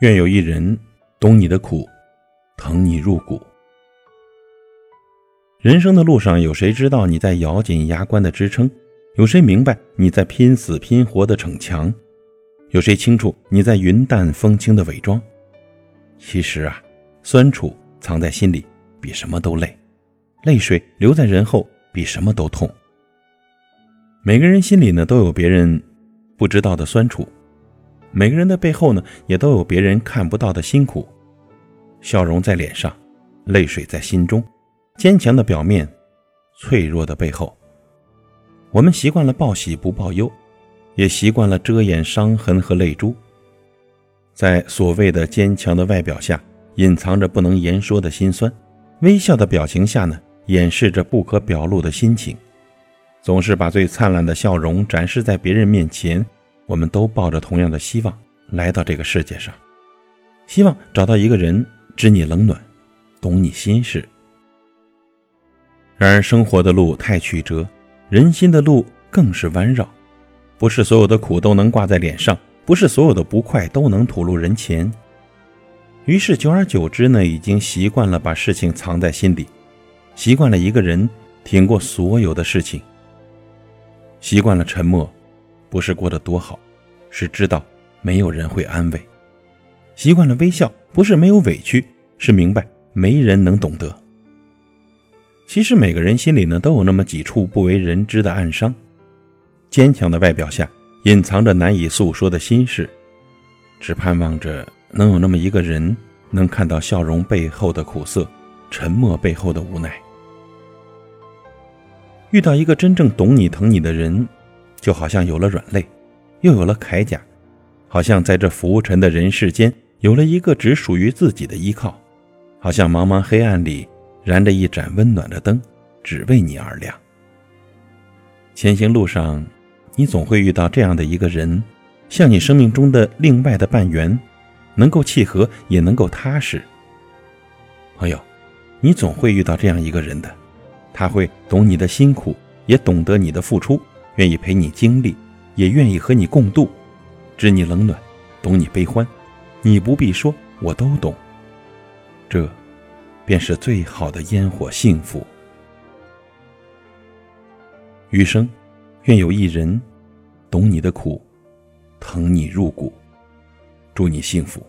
愿有一人懂你的苦，疼你入骨。人生的路上，有谁知道你在咬紧牙关的支撑？有谁明白你在拼死拼活的逞强？有谁清楚你在云淡风轻的伪装？其实啊，酸楚藏在心里比什么都累，泪水留在人后比什么都痛。每个人心里呢，都有别人不知道的酸楚。每个人的背后呢，也都有别人看不到的辛苦。笑容在脸上，泪水在心中，坚强的表面，脆弱的背后。我们习惯了报喜不报忧，也习惯了遮掩伤痕和泪珠。在所谓的坚强的外表下，隐藏着不能言说的心酸；微笑的表情下呢，掩饰着不可表露的心情。总是把最灿烂的笑容展示在别人面前。我们都抱着同样的希望来到这个世界上，希望找到一个人知你冷暖，懂你心事。然而生活的路太曲折，人心的路更是弯绕，不是所有的苦都能挂在脸上，不是所有的不快都能吐露人前。于是久而久之呢，已经习惯了把事情藏在心里，习惯了一个人挺过所有的事情，习惯了沉默。不是过得多好，是知道没有人会安慰；习惯了微笑，不是没有委屈，是明白没人能懂得。其实每个人心里呢，都有那么几处不为人知的暗伤，坚强的外表下隐藏着难以诉说的心事，只盼望着能有那么一个人，能看到笑容背后的苦涩，沉默背后的无奈。遇到一个真正懂你、疼你的人。就好像有了软肋，又有了铠甲，好像在这浮沉的人世间有了一个只属于自己的依靠，好像茫茫黑暗里燃着一盏温暖的灯，只为你而亮。前行路上，你总会遇到这样的一个人，像你生命中的另外的半圆，能够契合，也能够踏实。朋友，你总会遇到这样一个人的，他会懂你的辛苦，也懂得你的付出。愿意陪你经历，也愿意和你共度，知你冷暖，懂你悲欢，你不必说，我都懂。这，便是最好的烟火幸福。余生，愿有一人，懂你的苦，疼你入骨。祝你幸福。